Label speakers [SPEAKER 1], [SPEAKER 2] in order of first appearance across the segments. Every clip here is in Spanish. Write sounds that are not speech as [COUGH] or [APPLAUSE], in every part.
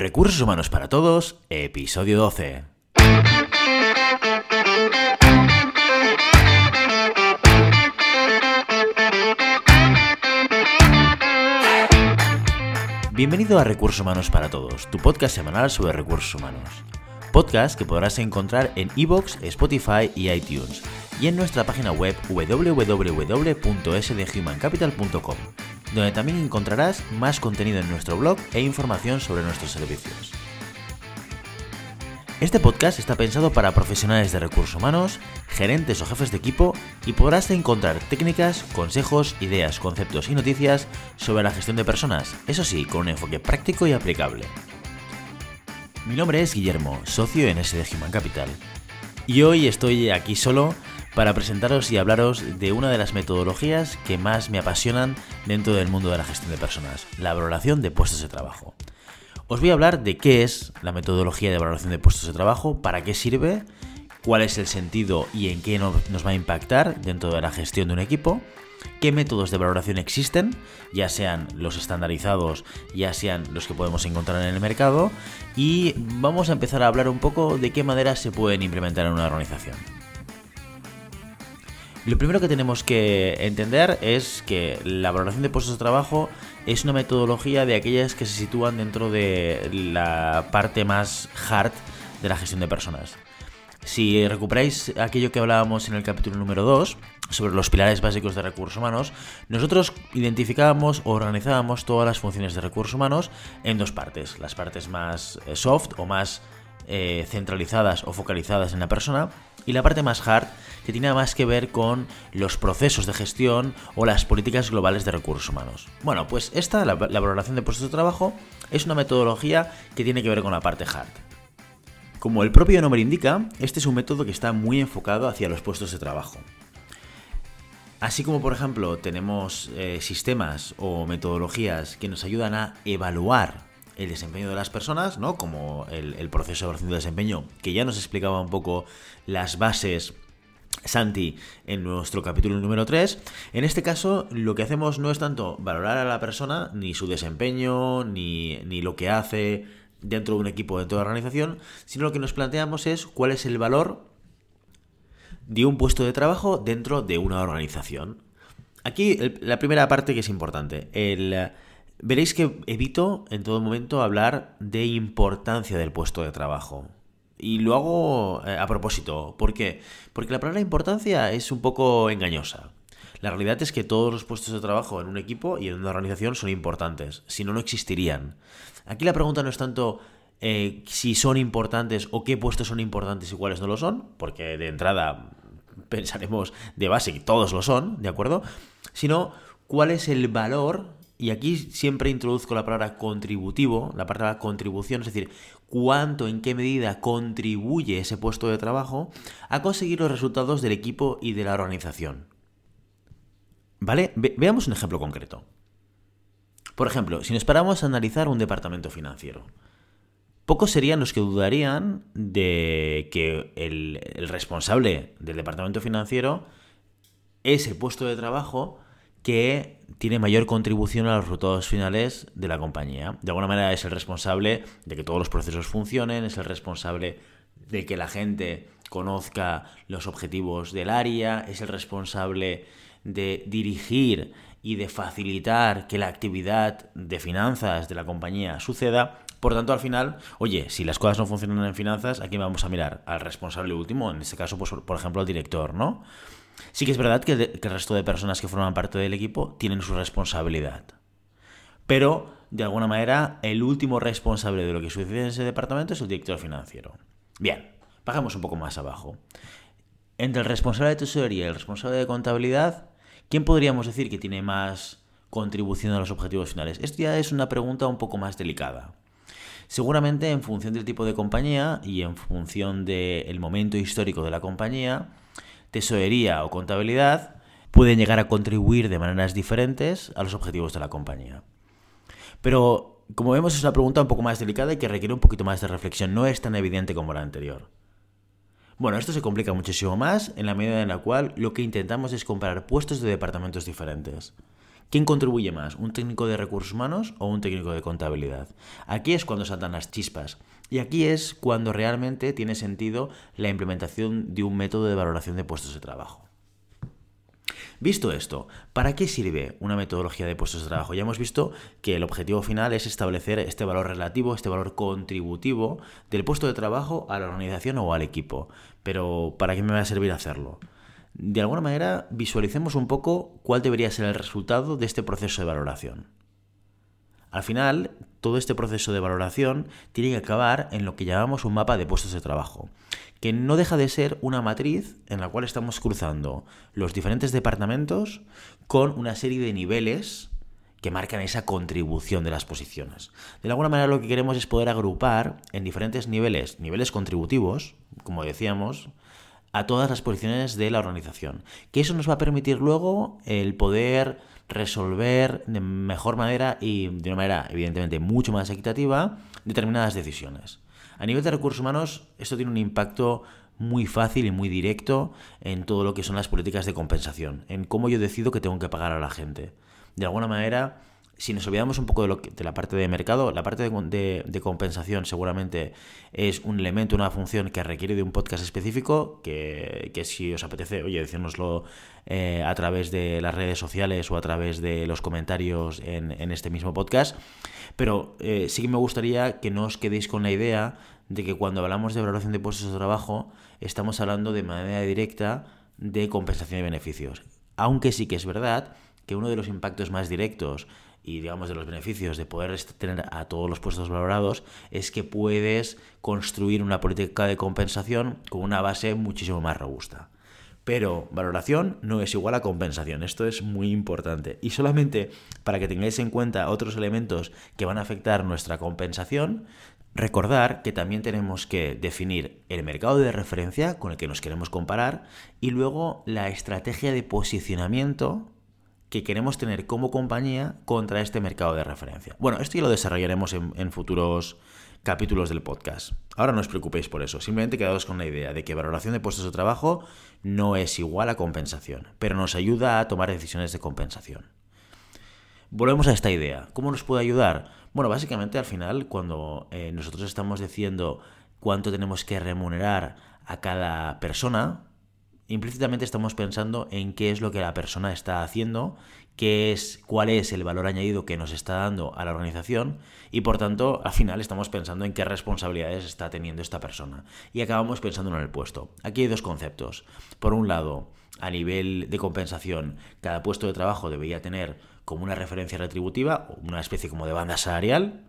[SPEAKER 1] Recursos Humanos para Todos, episodio 12. Bienvenido a Recursos Humanos para Todos, tu podcast semanal sobre recursos humanos. Podcast que podrás encontrar en iVoox, Spotify y iTunes, y en nuestra página web www.sdhumancapital.com, donde también encontrarás más contenido en nuestro blog e información sobre nuestros servicios. Este podcast está pensado para profesionales de recursos humanos, gerentes o jefes de equipo y podrás encontrar técnicas, consejos, ideas, conceptos y noticias sobre la gestión de personas, eso sí, con un enfoque práctico y aplicable. Mi nombre es Guillermo, socio en SD Human Capital, y hoy estoy aquí solo para presentaros y hablaros de una de las metodologías que más me apasionan dentro del mundo de la gestión de personas, la valoración de puestos de trabajo. Os voy a hablar de qué es la metodología de valoración de puestos de trabajo, para qué sirve, cuál es el sentido y en qué nos va a impactar dentro de la gestión de un equipo, qué métodos de valoración existen, ya sean los estandarizados, ya sean los que podemos encontrar en el mercado, y vamos a empezar a hablar un poco de qué maneras se pueden implementar en una organización. Lo primero que tenemos que entender es que la valoración de puestos de trabajo es una metodología de aquellas que se sitúan dentro de la parte más hard de la gestión de personas. Si recuperáis aquello que hablábamos en el capítulo número 2 sobre los pilares básicos de recursos humanos, nosotros identificábamos o organizábamos todas las funciones de recursos humanos en dos partes, las partes más eh, soft o más eh, centralizadas o focalizadas en la persona y la parte más hard que tiene más que ver con los procesos de gestión o las políticas globales de recursos humanos. Bueno, pues esta, la, valoración de puestos de trabajo, es una metodología que tiene que ver con la parte hard. Como el propio nombre indica, este es un método que está muy enfocado hacia los puestos de trabajo. Así como, por ejemplo, tenemos eh, sistemas o metodologías que nos ayudan a evaluar el desempeño de las personas, ¿no? Como el, proceso de evaluación de desempeño, que ya nos explicaba un poco las bases Santi en nuestro capítulo número 3. En este caso, lo que hacemos no es tanto valorar a la persona, ni su desempeño, ni, ni lo que hace dentro de un equipo, dentro de la organización, sino lo que nos planteamos es cuál es el valor de un puesto de trabajo dentro de una organización. Aquí la primera parte que es importante. El, veréis que evito en todo momento hablar de importancia del puesto de trabajo. Y lo hago eh, a propósito. ¿Por qué? Porque la palabra importancia es un poco engañosa. La realidad es que todos los puestos de trabajo en un equipo y en una organización son importantes, si no, no existirían. Aquí la pregunta no es tanto eh, si son importantes o qué puestos son importantes y cuáles no lo son, porque de entrada pensaremos de base que todos lo son, ¿de acuerdo? Sino cuál es el valor y aquí siempre introduzco la palabra contributivo, la palabra contribución, es decir, cuánto, en qué medida contribuye ese puesto de trabajo a conseguir los resultados del equipo y de la organización. ¿Vale? veamos un ejemplo concreto. Por ejemplo, si nos paramos a analizar un departamento financiero, pocos serían los que dudarían de que el, el responsable del departamento financiero, ese puesto de trabajo, que tiene mayor contribución a los resultados finales de la compañía. De alguna manera es el responsable de que todos los procesos funcionen, es el responsable de que la gente conozca los objetivos del área, es el responsable de dirigir y de facilitar que la actividad de finanzas de la compañía suceda. Por tanto, al final, oye, si las cosas no funcionan en finanzas, aquí vamos a mirar al responsable último, en este caso, pues, por ejemplo, al director, ¿no? Sí que es verdad que, el resto de personas que forman parte del equipo tienen su responsabilidad. Pero, de alguna manera, el último responsable de lo que sucede en ese departamento es el director financiero. Bien, bajamos un poco más abajo. Entre el responsable de tesorería y el responsable de contabilidad, ¿quién podríamos decir que tiene más contribución a los objetivos finales? Esto ya es una pregunta un poco más delicada. Seguramente en función del tipo de compañía y en función del momento histórico de la compañía, tesorería o contabilidad pueden llegar a contribuir de maneras diferentes a los objetivos de la compañía. Pero, como vemos, es una pregunta un poco más delicada y que requiere un poquito más de reflexión. No es tan evidente como la anterior. Bueno, esto se complica muchísimo más en la medida en la cual lo que intentamos es comparar puestos de departamentos diferentes. ¿Quién contribuye más? ¿Un técnico de recursos humanos o un técnico de contabilidad? Aquí es cuando saltan las chispas. Y aquí es cuando realmente tiene sentido la implementación de un método de valoración de puestos de trabajo. Visto esto, ¿para qué sirve una metodología de puestos de trabajo? Ya hemos visto que el objetivo final es establecer este valor relativo, este valor contributivo del puesto de trabajo a la organización o al equipo. Pero ¿para qué me va a servir hacerlo? De alguna manera, visualicemos un poco cuál debería ser el resultado de este proceso de valoración. Al final, todo este proceso de valoración tiene que acabar en lo que llamamos un mapa de puestos de trabajo, que no deja de ser una matriz en la cual estamos cruzando los diferentes departamentos con una serie de niveles que marcan esa contribución de las posiciones. De alguna manera lo que queremos es poder agrupar en diferentes niveles, niveles contributivos, como decíamos, a todas las posiciones de la organización. Que eso nos va a permitir luego el poder resolver de mejor manera y de una manera evidentemente mucho más equitativa determinadas decisiones. A nivel de recursos humanos, esto tiene un impacto muy fácil y muy directo en todo lo que son las políticas de compensación, en cómo yo decido que tengo que pagar a la gente. De alguna manera, si nos olvidamos un poco de, lo de la parte de mercado, la parte de, compensación seguramente es un elemento, una función que requiere de un podcast específico, que, si os apetece, oye, decírnoslo eh, a través de las redes sociales o a través de los comentarios en, este mismo podcast. Pero eh, sí que me gustaría que no os quedéis con la idea de que cuando hablamos de valoración de puestos de trabajo estamos hablando de manera directa de compensación de beneficios. Aunque sí que es verdad que uno de los impactos más directos y digamos de los beneficios de poder tener a todos los puestos valorados es que puedes construir una política de compensación con una base muchísimo más robusta. Pero valoración no es igual a compensación, esto es muy importante. Y solamente para que tengáis en cuenta otros elementos que van a afectar nuestra compensación, recordar que también tenemos que definir el mercado de referencia con el que nos queremos comparar y luego la estrategia de posicionamiento que queremos tener como compañía contra este mercado de referencia. Bueno, esto ya lo desarrollaremos en, futuros capítulos del podcast. Ahora no os preocupéis por eso, simplemente quedaos con la idea de que valoración de puestos de trabajo no es igual a compensación, pero nos ayuda a tomar decisiones de compensación. Volvemos a esta idea. ¿Cómo nos puede ayudar? Bueno, básicamente al final, cuando eh, nosotros estamos diciendo cuánto tenemos que remunerar a cada persona, implícitamente estamos pensando en qué es lo que la persona está haciendo, qué es, cuál es el valor añadido que nos está dando a la organización y por tanto al final estamos pensando en qué responsabilidades está teniendo esta persona y acabamos pensando en el puesto. Aquí hay dos conceptos. Por un lado, a nivel de compensación, cada puesto de trabajo debería tener como una referencia retributiva, una especie como de banda salarial,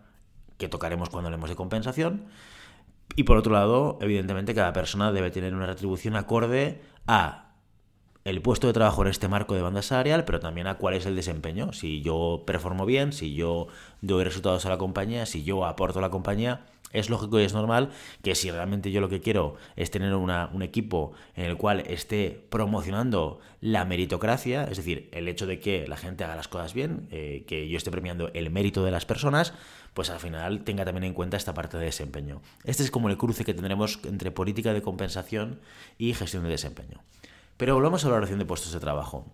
[SPEAKER 1] que tocaremos cuando hablemos de compensación. Y por otro lado, evidentemente, cada persona debe tener una retribución acorde a el puesto de trabajo en este marco de banda salarial, pero también a cuál es el desempeño. Si yo performo bien, si yo doy resultados a la compañía, si yo aporto a la compañía, es lógico y es normal que si realmente yo lo que quiero es tener un equipo en el cual esté promocionando la meritocracia, es decir, el hecho de que la gente haga las cosas bien, eh, que yo esté premiando el mérito de las personas, pues al final tenga también en cuenta esta parte de desempeño. Este es como el cruce que tendremos entre política de compensación y gestión de desempeño. Pero volvamos a la oración de puestos de trabajo.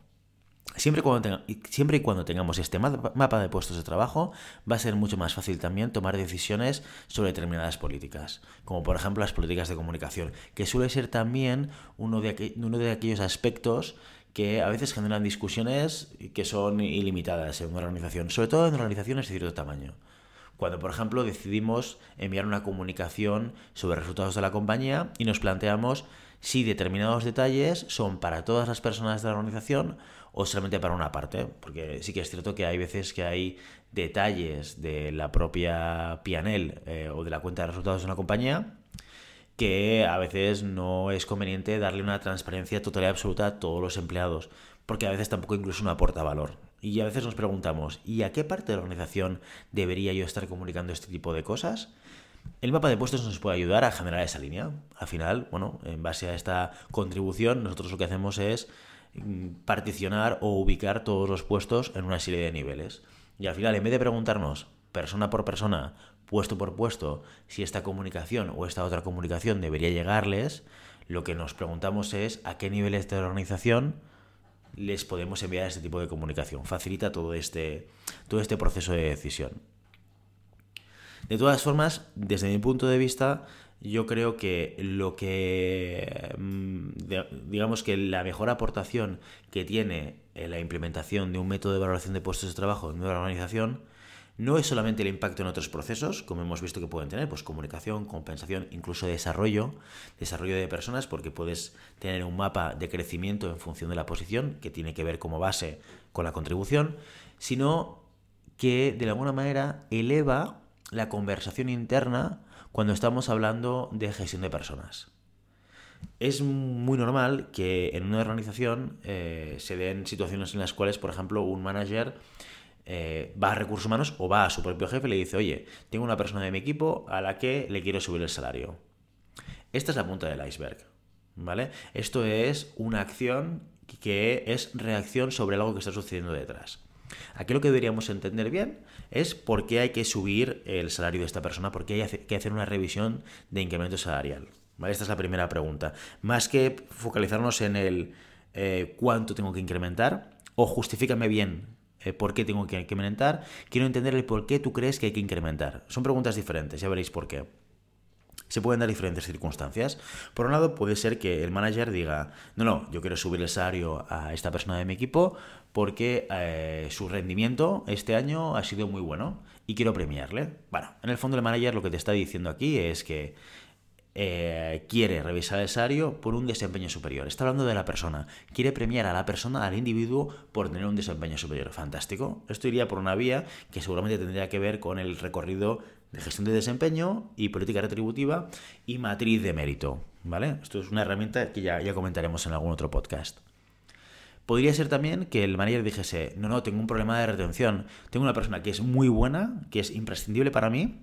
[SPEAKER 1] Siempre, cuando siempre y cuando tengamos este mapa de puestos de trabajo, va a ser mucho más fácil también tomar decisiones sobre determinadas políticas, como por ejemplo las políticas de comunicación, que suele ser también uno de, uno de aquellos aspectos que a veces generan discusiones que son ilimitadas en una organización, sobre todo en organizaciones de cierto tamaño. Cuando, por ejemplo, decidimos enviar una comunicación sobre resultados de la compañía y nos planteamos si determinados detalles son para todas las personas de la organización o solamente para una parte, porque sí que es cierto que hay veces que hay detalles de la propia PNL eh, o de la cuenta de resultados de una compañía que a veces no es conveniente darle una transparencia total y absoluta a todos los empleados, porque a veces tampoco incluso no aporta valor. Y a veces nos preguntamos, ¿y a qué parte de la organización debería yo estar comunicando este tipo de cosas? El mapa de puestos nos puede ayudar a generar esa línea. Al final, bueno, en base a esta contribución, nosotros lo que hacemos es particionar o ubicar todos los puestos en una serie de niveles. Y al final, en vez de preguntarnos persona por persona, puesto por puesto, si esta comunicación o esta otra comunicación debería llegarles, lo que nos preguntamos es a qué niveles de organización les podemos enviar este tipo de comunicación. Facilita todo este, todo este proceso de decisión. De todas formas, desde mi punto de vista, yo creo que lo que, mm, digamos que la mejor aportación que tiene la implementación de un método de valoración de puestos de trabajo en una organización no es solamente el impacto en otros procesos, como hemos visto que pueden tener, pues comunicación, compensación, incluso desarrollo, desarrollo de personas, porque puedes tener un mapa de crecimiento en función de la posición, que tiene que ver como base con la contribución, sino que de alguna manera eleva la conversación interna cuando estamos hablando de gestión de personas. Es muy normal que en una organización eh, se den situaciones en las cuales, por ejemplo, un manager eh, va a recursos humanos o va a su propio jefe y le dice, oye, tengo una persona de mi equipo a la que le quiero subir el salario. Esta es la punta del iceberg, ¿vale? Esto es una acción que es reacción sobre algo que está sucediendo detrás. Aquí lo que deberíamos entender bien es por qué hay que subir el salario de esta persona, por qué hay que hacer una revisión de incremento salarial. Esta es la primera pregunta. Más que focalizarnos en el eh, cuánto tengo que incrementar, o justifícame bien eh, por qué tengo que incrementar, quiero entender el por qué tú crees que hay que incrementar. Son preguntas diferentes, ya veréis por qué. Se pueden dar diferentes circunstancias. Por un lado, puede ser que el manager diga, no, no, yo quiero subir el salario a esta persona de mi equipo porque eh, su rendimiento este año ha sido muy bueno y quiero premiarle. Bueno, en el fondo el manager lo que te está diciendo aquí es que eh, quiere revisar el salario por un desempeño superior. Está hablando de la persona. Quiere premiar a la persona, al individuo, por tener un desempeño superior. Fantástico. Esto iría por una vía que seguramente tendría que ver con el recorrido de gestión de desempeño y política retributiva y matriz de mérito. ¿Vale? Esto es una herramienta que ya, ya comentaremos en algún otro podcast. Podría ser también que el manager dijese, no, no, tengo un problema de retención, tengo una persona que es muy buena, que es imprescindible para mí,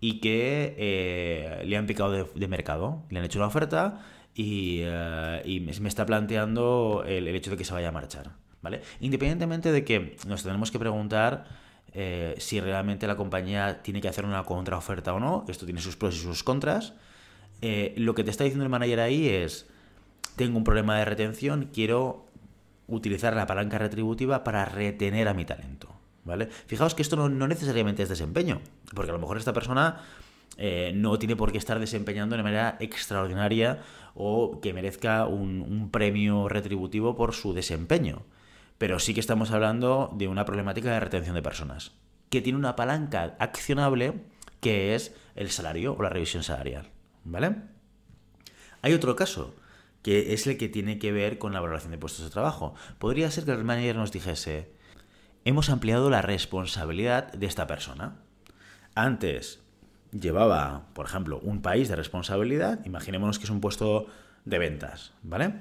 [SPEAKER 1] y que eh, le han picado de, mercado, le han hecho una oferta y, eh, me está planteando el, hecho de que se vaya a marchar. ¿vale? Independientemente de que nos tenemos que preguntar eh, si realmente la compañía tiene que hacer una contraoferta o no, esto tiene sus pros y sus contras, lo que te está diciendo el manager ahí es, tengo un problema de retención, quiero utilizar la palanca retributiva para retener a mi talento. ¿vale? Fijaos que esto no, necesariamente es desempeño, porque a lo mejor esta persona eh, no tiene por qué estar desempeñando de manera extraordinaria o que merezca un, premio retributivo por su desempeño. Pero sí que estamos hablando de una problemática de retención de personas, que tiene una palanca accionable que es el salario o la revisión salarial. ¿Vale? Hay otro caso, que es el que tiene que ver con la valoración de puestos de trabajo. Podría ser que el manager nos dijese, hemos ampliado la responsabilidad de esta persona. Antes llevaba, por ejemplo, un país de responsabilidad, imaginémonos que es un puesto de ventas, ¿vale?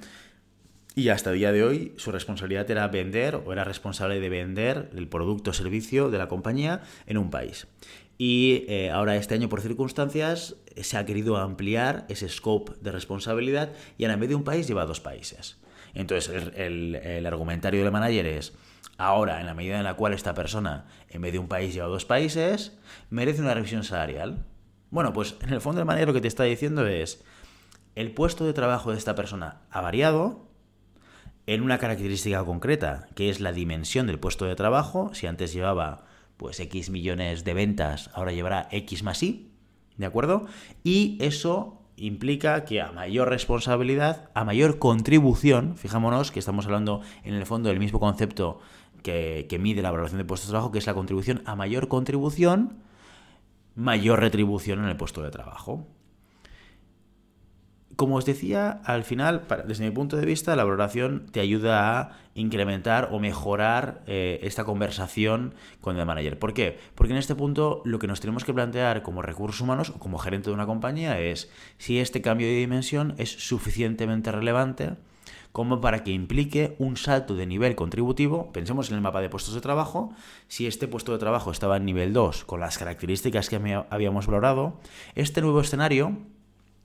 [SPEAKER 1] Y hasta el día de hoy su responsabilidad era vender o era responsable de vender el producto o servicio de la compañía en un país. Y eh, ahora este año por circunstancias se ha querido ampliar ese scope de responsabilidad y ahora en vez de un país lleva dos países. Entonces el, el argumentario del manager es, Ahora, en la medida en la cual esta persona, en vez de un país, lleva dos países, merece una revisión salarial. Bueno, pues en el fondo el manera lo que te está diciendo es, el puesto de trabajo de esta persona ha variado en una característica concreta, que es la dimensión del puesto de trabajo. Si antes llevaba pues X millones de ventas, ahora llevará X más Y, ¿de acuerdo? Y eso implica que a mayor responsabilidad, a mayor contribución, fijámonos que estamos hablando en el fondo del mismo concepto que, mide la valoración de puestos de trabajo, que es la contribución a mayor contribución, mayor retribución en el puesto de trabajo. Como os decía, al final, desde mi punto de vista, la valoración te ayuda a incrementar o mejorar eh, esta conversación con el manager. ¿Por qué? Porque en este punto lo que nos tenemos que plantear como recursos humanos o como gerente de una compañía es si este cambio de dimensión es suficientemente relevante como para que implique un salto de nivel contributivo. Pensemos en el mapa de puestos de trabajo. Si este puesto de trabajo estaba en nivel 2 con las características que habíamos valorado, este nuevo escenario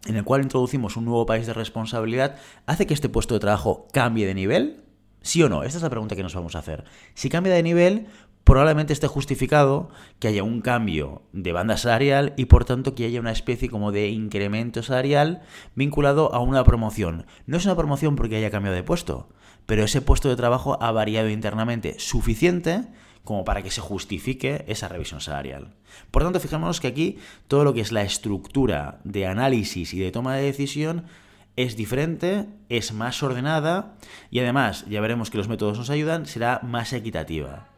[SPEAKER 1] en el cual introducimos un nuevo país de responsabilidad hace que este puesto de trabajo cambie de nivel. ¿Sí o no? Esta es la pregunta que nos vamos a hacer. Si cambia de nivel, probablemente esté justificado que haya un cambio de banda salarial y por tanto que haya una especie como de incremento salarial vinculado a una promoción. No es una promoción porque haya cambiado de puesto, pero ese puesto de trabajo ha variado internamente suficiente como para que se justifique esa revisión salarial. Por tanto, fijémonos que aquí todo lo que es la estructura de análisis y de toma de decisión es diferente, es más ordenada y además, ya veremos que los métodos nos ayudan, será más equitativa.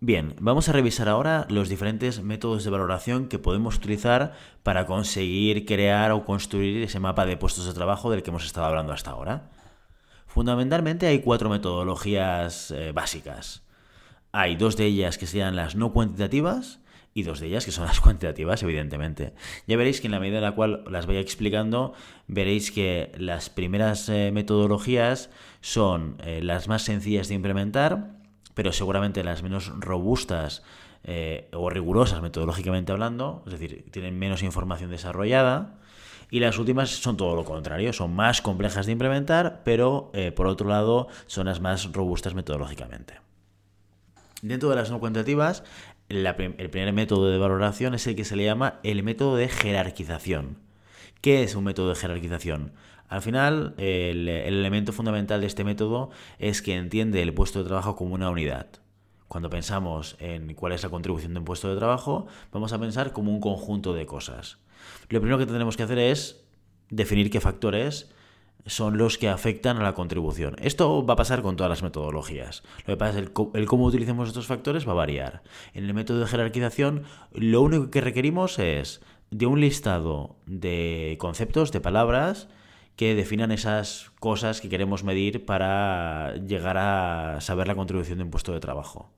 [SPEAKER 1] Bien, vamos a revisar ahora los diferentes métodos de valoración que podemos utilizar para conseguir crear o construir ese mapa de puestos de trabajo del que hemos estado hablando hasta ahora. Fundamentalmente hay cuatro metodologías eh, básicas. Hay dos de ellas que serían las no cuantitativas y dos de ellas que son las [LAUGHS] cuantitativas, evidentemente. Ya veréis que en la medida en la cual las vaya explicando, veréis que las primeras eh, metodologías son eh, las más sencillas de implementar pero seguramente las menos robustas eh, o rigurosas metodológicamente hablando, es decir, tienen menos información desarrollada. Y las últimas son todo lo contrario, son más complejas de implementar, pero por otro lado son las más robustas metodológicamente. Dentro de las no cuantitativas, el primer método de valoración es el que se le llama el método de jerarquización. ¿Qué es un método de jerarquización? Al final, el, elemento fundamental de este método es que entiende el puesto de trabajo como una unidad. Cuando pensamos en cuál es la contribución de un puesto de trabajo, vamos a pensar como un conjunto de cosas. Lo primero que tendremos que hacer es definir qué factores son los que afectan a la contribución. Esto va a pasar con todas las metodologías. Lo que pasa es que el, cómo utilicemos estos factores va a variar. En el método de jerarquización, lo único que requerimos es de un listado de conceptos, de palabras, que definan esas cosas que queremos medir para llegar a saber la contribución de un puesto de trabajo.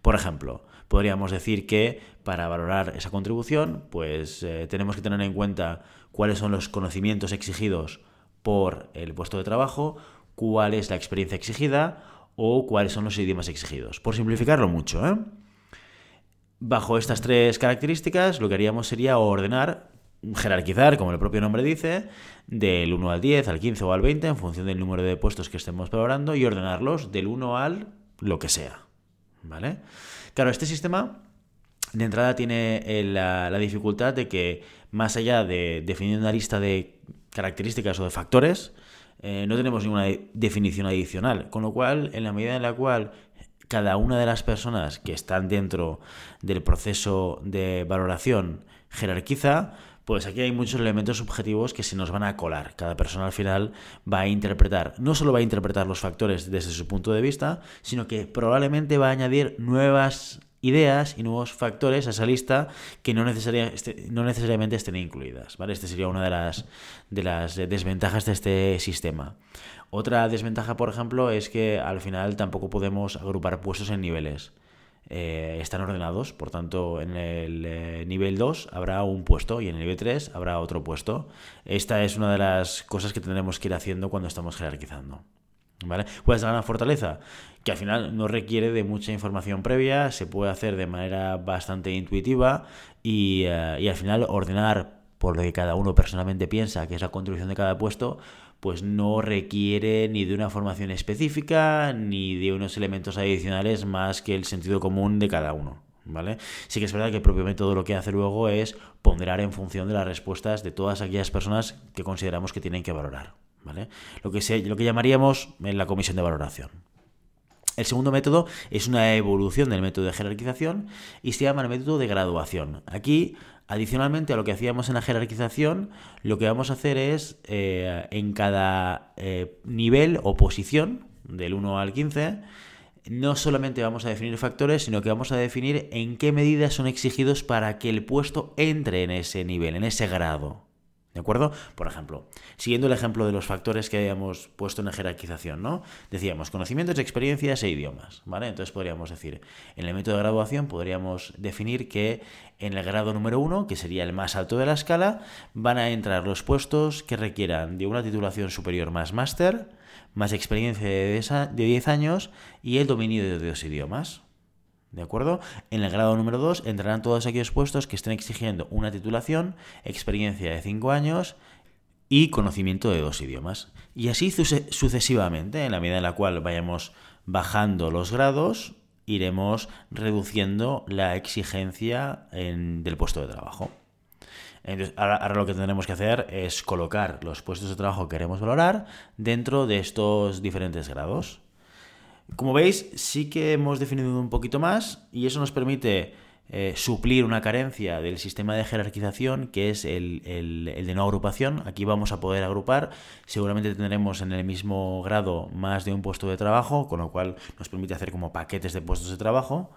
[SPEAKER 1] Por ejemplo, podríamos decir que para valorar esa contribución, pues eh, tenemos que tener en cuenta cuáles son los conocimientos exigidos por el puesto de trabajo, cuál es la experiencia exigida o cuáles son los idiomas exigidos. Por simplificarlo mucho, ¿eh? Bajo estas tres características, lo que haríamos sería ordenar jerarquizar, como el propio nombre dice, del 1 al 10, al 15 o al 20, en función del número de puestos que estemos valorando, y ordenarlos del 1 al lo que sea. ¿Vale? Claro, este sistema de entrada tiene la, dificultad de que, más allá de definir una lista de características o de factores, eh, no tenemos ninguna definición adicional. Con lo cual, en la medida en la cual cada una de las personas que están dentro del proceso de valoración jerarquiza, pues aquí hay muchos elementos subjetivos que se nos van a colar. Cada persona al final va a interpretar, no solo va a interpretar los factores desde su punto de vista, sino que probablemente va a añadir nuevas ideas y nuevos factores a esa lista que no, este, no necesariamente estén incluidas. ¿vale? Esta sería una de las, de las desventajas de este sistema. Otra desventaja, por ejemplo, es que al final tampoco podemos agrupar puestos en niveles. Eh, están ordenados, por tanto en el eh, nivel 2 habrá un puesto y en el nivel 3 habrá otro puesto. Esta es una de las cosas que tendremos que ir haciendo cuando estamos jerarquizando. ¿Vale? ¿Cuál es la gran fortaleza? Que al final no requiere de mucha información previa, se puede hacer de manera bastante intuitiva y, eh, y al final ordenar por lo que cada uno personalmente piensa que es la contribución de cada puesto, pues no requiere ni de una formación específica ni de unos elementos adicionales más que el sentido común de cada uno. ¿Vale? Sí que es verdad que el propio método lo que hace luego es ponderar en función de las respuestas de todas aquellas personas que consideramos que tienen que valorar. ¿Vale? Lo, que lo que llamaríamos en la comisión de valoración. El segundo método es una evolución del método de jerarquización y se llama el método de graduación. Aquí Adicionalmente a lo que hacíamos en la jerarquización, lo que vamos a hacer es eh, en cada eh, nivel o posición, del 1 al 15, no solamente vamos a definir factores, sino que vamos a definir en qué medidas son exigidos para que el puesto entre en ese nivel, en ese grado. ¿De acuerdo? Por ejemplo, siguiendo el ejemplo de los factores que habíamos puesto en la jerarquización, ¿no? Decíamos conocimientos, experiencias e idiomas, ¿vale? Entonces podríamos decir, en el método de graduación podríamos definir que en el grado número uno, que sería el más alto de la escala, van a entrar los puestos que requieran de una titulación superior más máster, más experiencia de 10 años y el dominio de dos idiomas. ¿De acuerdo? En el grado número 2 entrarán todos aquellos puestos que estén exigiendo una titulación, experiencia de 5 años y conocimiento de dos idiomas. Y así sucesivamente, en la medida en la cual vayamos bajando los grados, iremos reduciendo la exigencia del puesto de trabajo. Entonces, ahora, lo que tendremos que hacer es colocar los puestos de trabajo que queremos valorar dentro de estos diferentes grados. Como veis, sí que hemos definido un poquito más y eso nos permite eh, suplir una carencia del sistema de jerarquización que es el, el, de no agrupación. Aquí vamos a poder agrupar, seguramente tendremos en el mismo grado más de un puesto de trabajo, con lo cual nos permite hacer como paquetes de puestos de trabajo,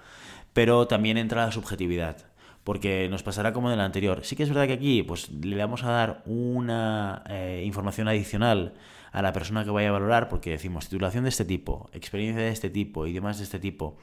[SPEAKER 1] pero también entra la subjetividad porque nos pasará como en el anterior. Sí que es verdad que aquí pues, le vamos a dar una eh, información adicional a la persona que vaya a valorar, porque decimos titulación de este tipo, experiencia de este tipo, idiomas de este tipo.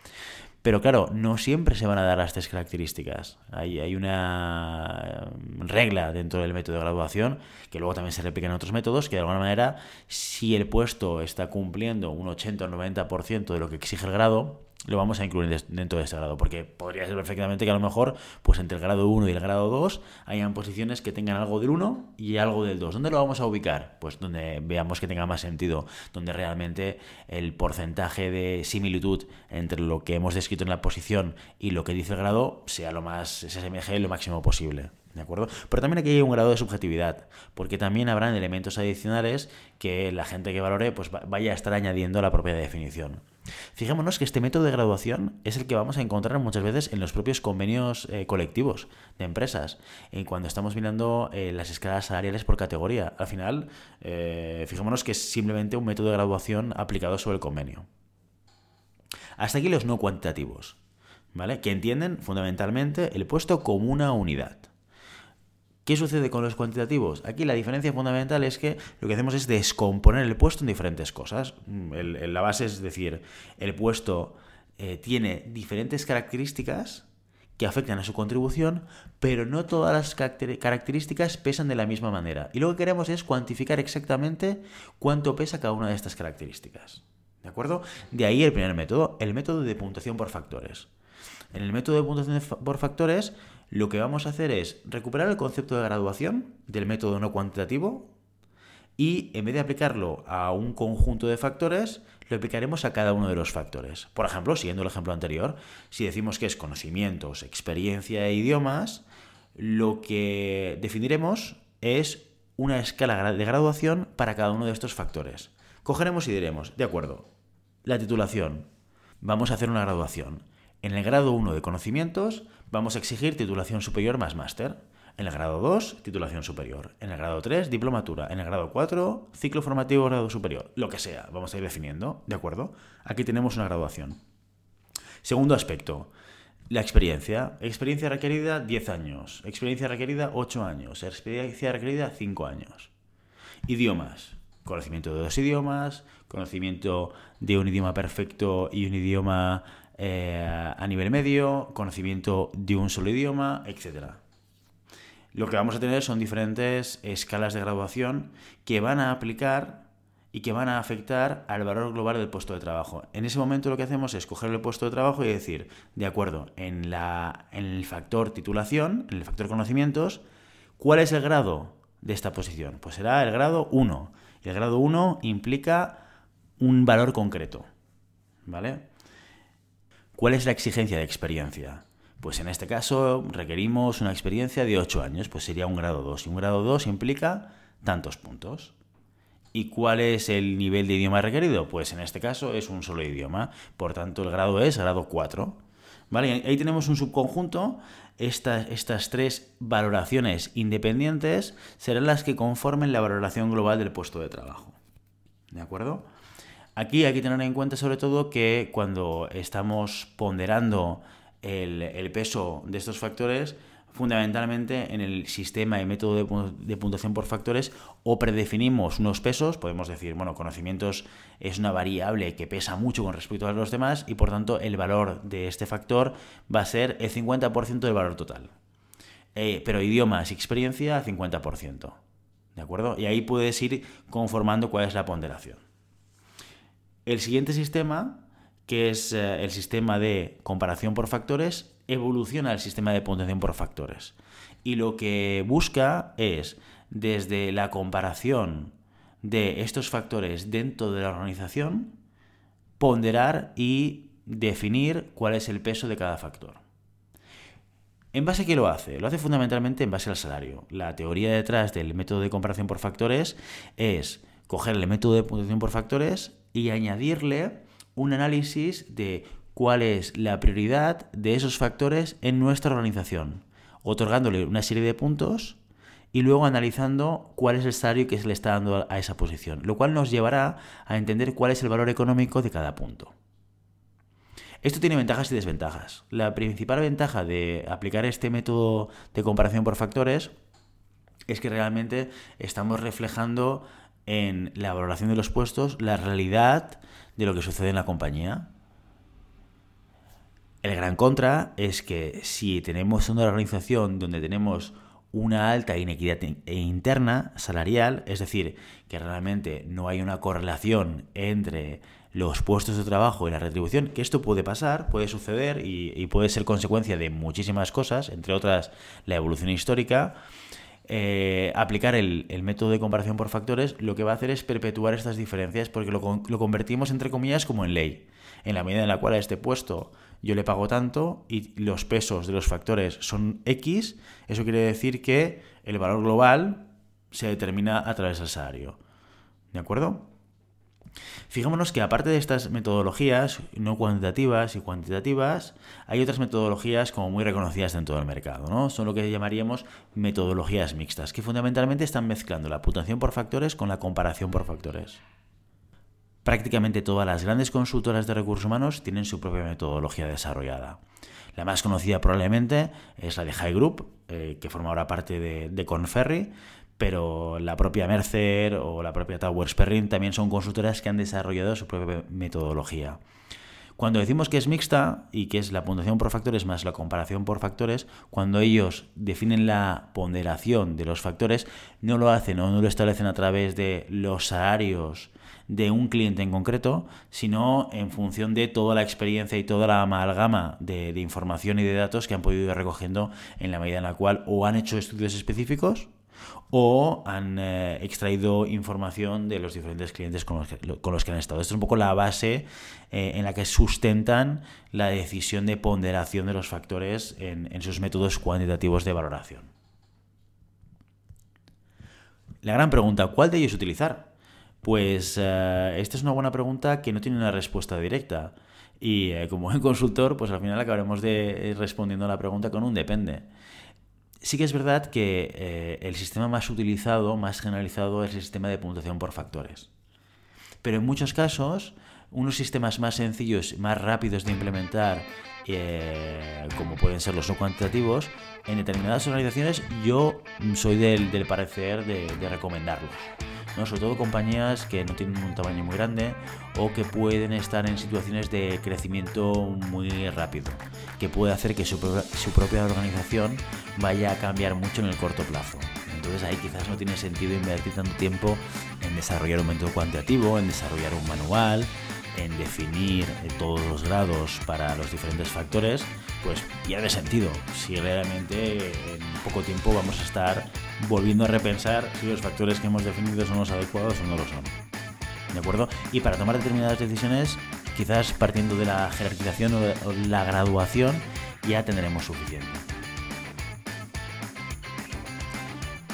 [SPEAKER 1] Pero claro, no siempre se van a dar las tres características. Hay, hay, una eh, regla dentro del método de graduación, que luego también se replica en otros métodos, que de alguna manera, si el puesto está cumpliendo un 80 o 90% de lo que exige el grado, lo vamos a incluir dentro de ese grado, porque podría ser perfectamente que a lo mejor, pues entre el grado 1 y el grado 2, hayan posiciones que tengan algo del 1 y algo del 2. ¿Dónde lo vamos a ubicar? Pues donde veamos que tenga más sentido, donde realmente el porcentaje de similitud entre lo que hemos descrito en la posición y lo que dice el grado sea lo más, se asemeje lo máximo posible. ¿De acuerdo? Pero también aquí hay un grado de subjetividad, porque también habrán elementos adicionales que la gente que valore pues vaya a estar añadiendo a la propia definición. Fijémonos que este método de graduación es el que vamos a encontrar muchas veces en los propios convenios eh, colectivos de empresas, en cuando estamos mirando eh, las escalas salariales por categoría. Al final, eh, fijémonos que es simplemente un método de graduación aplicado sobre el convenio. Hasta aquí los no cuantitativos, ¿vale? Que entienden fundamentalmente el puesto como una unidad. ¿Qué sucede con los cuantitativos? Aquí la diferencia fundamental es que lo que hacemos es descomponer el puesto en diferentes cosas. Mm, la base es decir, el puesto eh, tiene diferentes características que afectan a su contribución, pero no todas las características pesan de la misma manera. Y lo que queremos es cuantificar exactamente cuánto pesa cada una de estas características. ¿De acuerdo? De ahí el primer método, el método de puntuación por factores. En el método de puntuación por factores lo que vamos a hacer es recuperar el concepto de graduación del método no cuantitativo y en vez de aplicarlo a un conjunto de factores, lo aplicaremos a cada uno de los factores. Por ejemplo, siguiendo el ejemplo anterior, si decimos que es conocimientos, experiencia e idiomas, lo que definiremos es una escala de graduación para cada uno de estos factores. Cogeremos y diremos, de acuerdo, la titulación, vamos a hacer una graduación. En el grado 1 de conocimientos vamos a exigir titulación superior más máster. En el grado 2, titulación superior. En el grado 3, diplomatura. En el grado 4, ciclo formativo grado superior. Lo que sea, vamos a ir definiendo, ¿de acuerdo? Aquí tenemos una graduación. Segundo aspecto, la experiencia. Experiencia requerida 10 años. Experiencia requerida 8 años. Experiencia requerida 5 años. Idiomas. Conocimiento de dos idiomas, conocimiento de un idioma perfecto y un idioma eh, a nivel medio, conocimiento de un solo idioma, etc. Lo que vamos a tener son diferentes escalas de graduación que van a aplicar y que van a afectar al valor global del puesto de trabajo. En ese momento lo que hacemos es coger el puesto de trabajo y decir, de acuerdo, en, la, en el factor titulación, en el factor conocimientos, ¿cuál es el grado de esta posición? Pues será el grado 1. El grado 1 implica un valor concreto. ¿Vale? ¿Cuál es la exigencia de experiencia? Pues en este caso requerimos una experiencia de 8 años, pues sería un grado 2. Y un grado 2 implica tantos puntos. ¿Y cuál es el nivel de idioma requerido? Pues en este caso es un solo idioma. Por tanto, el grado es grado 4. ¿Vale? Ahí tenemos un subconjunto. Estas, estas tres valoraciones independientes serán las que conformen la valoración global del puesto de trabajo. ¿De acuerdo? Aquí hay que tener en cuenta sobre todo que cuando estamos ponderando el, peso de estos factores, fundamentalmente en el sistema y método de, puntuación por factores o predefinimos unos pesos, podemos decir, bueno, conocimientos es una variable que pesa mucho con respecto a los demás y por tanto el valor de este factor va a ser el 50% del valor total. Eh, pero idiomas y experiencia 50%. ¿De acuerdo? Y ahí puedes ir conformando cuál es la ponderación. El siguiente sistema, que es eh, el sistema de comparación por factores, evoluciona el sistema de puntuación por factores. Y lo que busca es, desde la comparación de estos factores dentro de la organización, ponderar y definir cuál es el peso de cada factor. ¿En base a qué lo hace? Lo hace fundamentalmente en base al salario. La teoría detrás del método de comparación por factores es coger el método de puntuación por factores y añadirle un análisis de cuál es la prioridad de esos factores en nuestra organización, otorgándole una serie de puntos y luego analizando cuál es el salario que se le está dando a esa posición, lo cual nos llevará a entender cuál es el valor económico de cada punto. Esto tiene ventajas y desventajas. La principal ventaja de aplicar este método de comparación por factores es que realmente estamos reflejando en la valoración de los puestos la realidad de lo que sucede en la compañía. El gran contra es que si tenemos una organización donde tenemos una alta inequidad interna salarial, es decir, que realmente no hay una correlación entre los puestos de trabajo y la retribución, que esto puede pasar, puede suceder y, puede ser consecuencia de muchísimas cosas, entre otras la evolución histórica, eh, aplicar el, método de comparación por factores lo que va a hacer es perpetuar estas diferencias porque lo, lo, convertimos entre comillas como en ley. En la medida en la cual a este puesto yo le pago tanto y los pesos de los factores son X, eso quiere decir que el valor global se determina a través del salario. ¿De acuerdo? Fijémonos que aparte de estas metodologías no cuantitativas y cuantitativas, hay otras metodologías como muy reconocidas dentro del mercado, ¿no? Son lo que llamaríamos metodologías mixtas, que fundamentalmente están mezclando la puntuación por factores con la comparación por factores. Prácticamente todas las grandes consultoras de recursos humanos tienen su propia metodología desarrollada. La más conocida probablemente es la de High Group, eh, que forma ahora parte de, de Conferry, pero la propia Mercer o la propia Towers Perrin también son consultoras que han desarrollado su propia metodología. Cuando decimos que es mixta y que es la puntuación por factores más la comparación por factores, cuando ellos definen la ponderación de los factores, no lo hacen o no lo establecen a través de los salarios de un cliente en concreto, sino en función de toda la experiencia y toda la amalgama de, de información y de datos que han podido ir recogiendo en la medida en la cual o han hecho estudios específicos o han eh, extraído información de los diferentes clientes con los, que, han estado. Esto es un poco la base eh, en la que sustentan la decisión de ponderación de los factores en, sus métodos cuantitativos de valoración. La gran pregunta, ¿cuál de ellos utilizar? Pues eh, esta es una buena pregunta que no tiene una respuesta directa. Y como buen consultor, pues al final acabaremos de respondiendo a la pregunta con un depende. Sí que es verdad que eh, el sistema más utilizado, más generalizado, es el sistema de puntuación por factores. Pero en muchos casos, unos sistemas más sencillos, más rápidos de implementar, eh, como pueden ser los no cuantitativos, en determinadas organizaciones yo soy del, parecer de, de recomendarlos. ¿No? sobre todo compañías que no tienen un tamaño muy grande o que pueden estar en situaciones de crecimiento muy rápido, que puede hacer que su, su propia organización vaya a cambiar mucho en el corto plazo. Entonces ahí quizás no tiene sentido invertir tanto tiempo en desarrollar un método cuantitativo, en desarrollar un manual, en definir todos los grados para los diferentes factores, pues pierde sentido si realmente en poco tiempo vamos a estar volviendo a repensar si los factores que hemos definido son los adecuados o no lo son. ¿De acuerdo? Y para tomar determinadas decisiones, quizás partiendo de la jerarquización o la graduación, ya tendremos suficiente.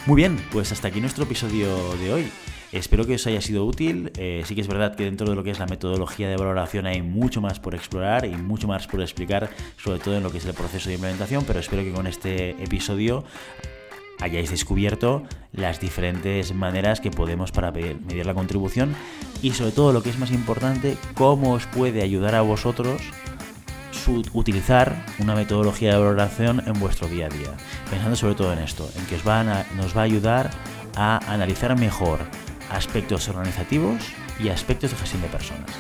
[SPEAKER 1] Muy bien, pues hasta aquí nuestro episodio de hoy. Espero que os haya sido útil. Eh, sí que es verdad que dentro de lo que es la metodología de valoración hay mucho más por explorar y mucho más por explicar, sobre todo en lo que es el proceso de implementación, pero espero que con este episodio hayáis descubierto las diferentes maneras que podemos para medir la contribución y sobre todo lo que es más importante, cómo os puede ayudar a vosotros utilizar una metodología de valoración en vuestro día a día. Pensando sobre todo en esto, en que os nos va a ayudar a analizar mejor aspectos organizativos y aspectos de gestión de personas.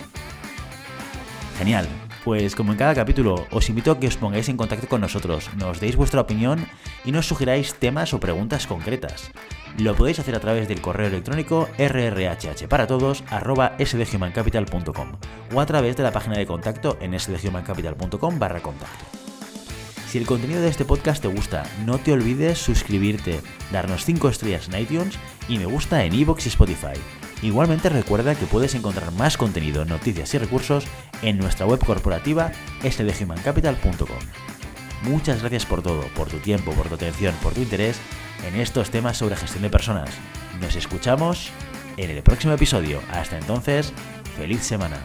[SPEAKER 1] Genial, pues como en cada capítulo, os invito a que os pongáis en contacto con nosotros, nos deis vuestra opinión y nos sugiráis temas o preguntas concretas. Lo podéis hacer a través del correo electrónico rrhh.sdhumancapital.com o a través de la página de contacto en sdhumancapital.com barra contacto. Si el contenido de este podcast te gusta, no te olvides suscribirte, darnos 5 estrellas en iTunes y me gusta en iVoox y Spotify. Igualmente recuerda que puedes encontrar más contenido, noticias y recursos en nuestra web corporativa sdhumancapital.com. Muchas gracias por todo, por tu tiempo, por tu atención, por tu interés en estos temas sobre gestión de personas. Nos escuchamos en el próximo episodio. Hasta entonces, feliz semana.